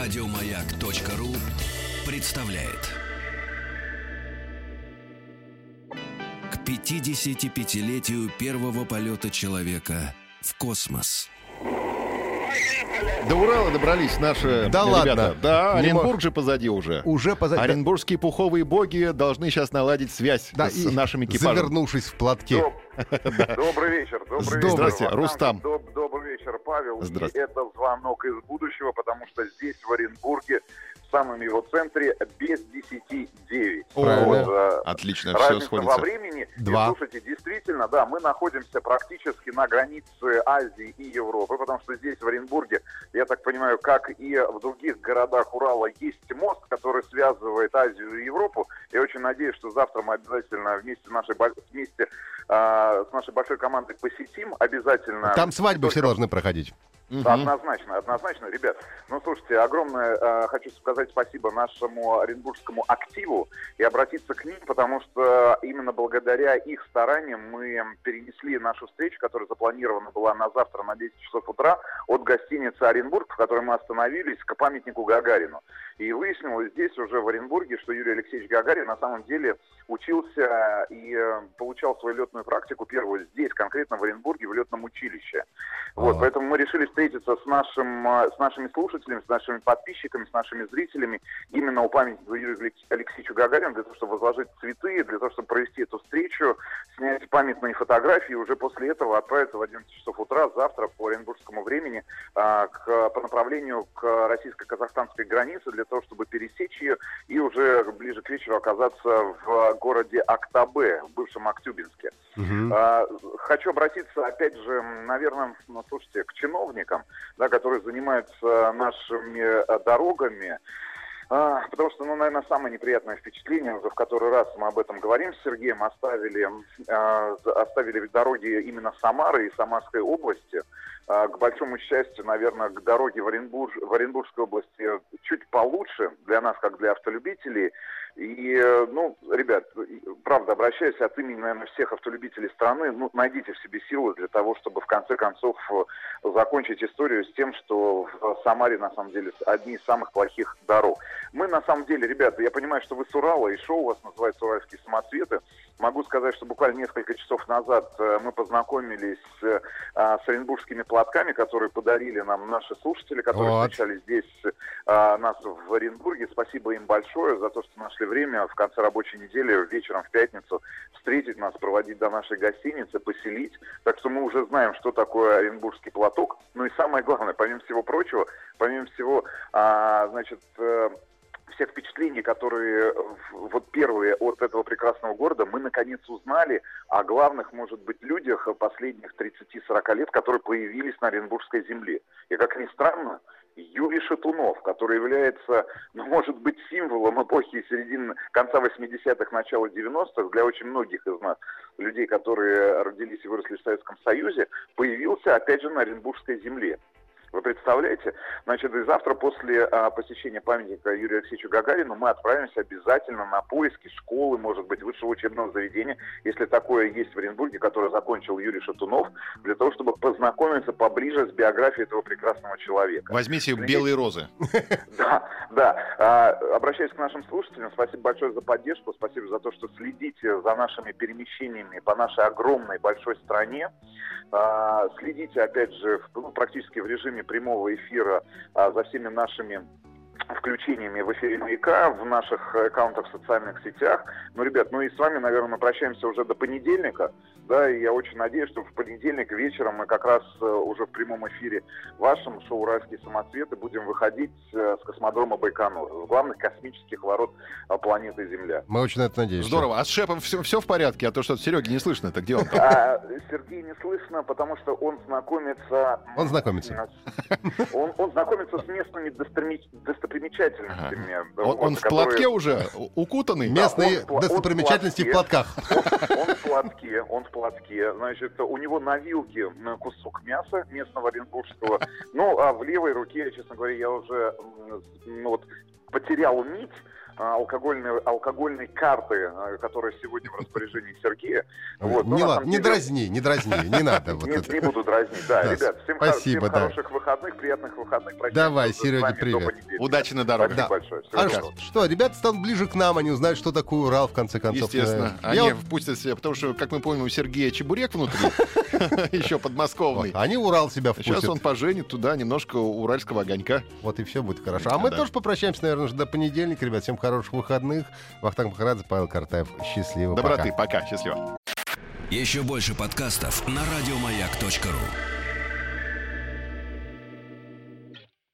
Радиомаяк.ру представляет. К 55-летию первого полета человека в космос. До Урала добрались наши Да ребята. ладно? Да, Не Оренбург мог- же позади уже. Уже позади. Оренбургские пуховые боги должны сейчас наладить связь Да, с и нашим экипажем. Завернувшись в платке. Добрый вечер, добрый вечер. Здрасте. Рустам. Вечер, Павел. Здрасте. И это звонок из будущего, потому что здесь, в Оренбурге, самом его центре, без 10 9. Правильно. э, Отлично, все Разница во сходится. времени. Два. И, слушайте, действительно, да, мы находимся практически на границе Азии и Европы, потому что здесь, в Оренбурге, я так понимаю, как и в других городах Урала, есть мост, который связывает Азию и Европу. Я очень надеюсь, что завтра мы обязательно вместе, нашей, вместе а, с нашей большой командой посетим. Обязательно. Там свадьбы Не все только- должны проходить. Да, Однозначно, однозначно, ребят. Ну, слушайте, огромное э, хочу сказать спасибо нашему оренбургскому активу и обратиться к ним, потому что именно благодаря их стараниям мы перенесли нашу встречу, которая запланирована была на завтра на 10 часов утра, от гостиницы Оренбург, в которой мы остановились, к памятнику Гагарину. И выяснилось здесь уже в Оренбурге, что Юрий Алексеевич Гагарин на самом деле учился и э, получал свою летную практику первую здесь, конкретно в Оренбурге, в летном училище. Вот, Ага. поэтому мы решили встретиться с, нашим, э, с нашими слушателями, с нашими подписчиками, с нашими зрителями именно у памятника Юрию Алекс- Алексеевичу Гагарину, для того, чтобы возложить цветы, для того, чтобы провести эту встречу, снять памятные фотографии, и уже после этого отправиться в 11 часов утра завтра по оренбургскому времени а, к, по направлению к российско-казахстанской границе, для того, чтобы пересечь ее и уже ближе к вечеру оказаться в городе Актабе, в бывшем Актюбинске. А, Хочу обратиться, опять же, наверное, ну, слушайте, к чиновникам, да, которые занимаются нашими э, дорогами. А, Потому что, ну, наверное, самое неприятное впечатление, уже в который раз мы об этом говорим с Сергеем, оставили, а, оставили дороги именно Самары и Самарской области. А, К большому счастью, наверное, к дороге в, Оренбург, в Оренбургской области чуть получше для нас, как для автолюбителей. И, э, ну, ребят, правда, обращаюсь от имени, наверное, всех автолюбителей страны, ну, найдите в себе силы для того, чтобы в конце концов э, закончить историю с тем, что в Самаре, на самом деле, одни из самых плохих дорог. Мы, на самом деле, ребята, я понимаю, что вы с Урала, и шоу у вас называется «Уральские самоцветы». Могу сказать, что буквально несколько часов назад э, мы познакомились э, а, с оренбургскими платками, которые подарили нам наши слушатели, которые Вот. встречали здесь а, нас в Оренбурге. Спасибо им большое за то, что нашли время в конце рабочей недели, вечером в пятницу, встретить нас, проводить до нашей гостиницы, поселить. Так что мы уже знаем, что такое оренбургский платок. Ну и самое главное, помимо всего прочего, помимо всего, а, значит, всех впечатлений, которые вот первые от этого прекрасного города, мы наконец узнали о главных, может быть, людях последних 30-40 лет, которые появились на Оренбургской земле. И как ни странно, Юрий Шатунов, который является, ну, может быть, символом эпохи середины, конца 80-х, начала 90-х, для очень многих из нас, людей, которые родились и выросли в Советском Союзе, появился, опять же, на Оренбургской земле. Вы представляете? Значит, и завтра после а, посещения памятника Юрию Алексеевичу Гагарину мы отправимся обязательно на поиски школы, может быть, высшего учебного заведения, если такое есть в Оренбурге, которое закончил Юрий Шатунов, для того, чтобы познакомиться поближе с биографией этого прекрасного человека. Возьмите белые розы. Да, да. А, обращаюсь к нашим слушателям. Спасибо большое за поддержку. Спасибо за то, что следите за нашими перемещениями по нашей огромной большой стране. А, следите, опять же, в- ну, практически в режиме прямого эфира а, за всеми нашими включениями в эфире «Маяка», в наших аккаунтах в социальных сетях. Ну, ребят, ну и с вами, наверное, мы прощаемся уже до понедельника, да, и я очень надеюсь, что в понедельник вечером мы как раз э, уже в прямом эфире вашем шоу «Уральские самоцветы» будем выходить э, с космодрома Байконур, с главных космических ворот э, планеты Земля. Мы очень на это надеемся. Здорово. А с Шепом все, все в порядке? А то что Сереги не слышно, это где он? А Сергей не слышно, потому что он знакомится... Он знакомится. Он, он знакомится с местными достоприми- достопримечательностями. Он, вот, он в которые- платке уже укутанный? Местные он он в достопримечательности в платках. Он в платке, он в платке. Значит, у него на вилке кусок мяса местного оренбургского. Ну, а в левой руке, честно говоря, я уже ну, вот, потерял нить. А, алкогольной, алкогольной карты, а, которая сегодня в распоряжении Сергея. Вот. Но Не, на ла- самом не деле- дразни, не дразни, не надо. вот Нет, это. не буду дразнить, да, Да, ребят, всем, спасибо, хор- всем да. хороших выходных, приятных выходных. Прощаемся Давай, с Серёге, вами до привет. Удачи на. Спасибо Да. большое. А что, что, ребята станут ближе к нам, они узнают, что такое Урал, в конце концов. Естественно. Э, Они я впустят себя, потому что, как мы помним, у Сергея чебурек внутри, еще подмосковный. Они Урал себя Сейчас впустят. он поженит туда немножко уральского огонька. Вот и все будет хорошо. А мы тоже попрощаемся, наверное, до понедельника, ребят. Всем хороших выходных. Вахтанг Махарадзе, Павел Картаев. Счастливо. пока. Доброты. Пока. Счастливо. Еще больше подкастов на радиомаяк.ру.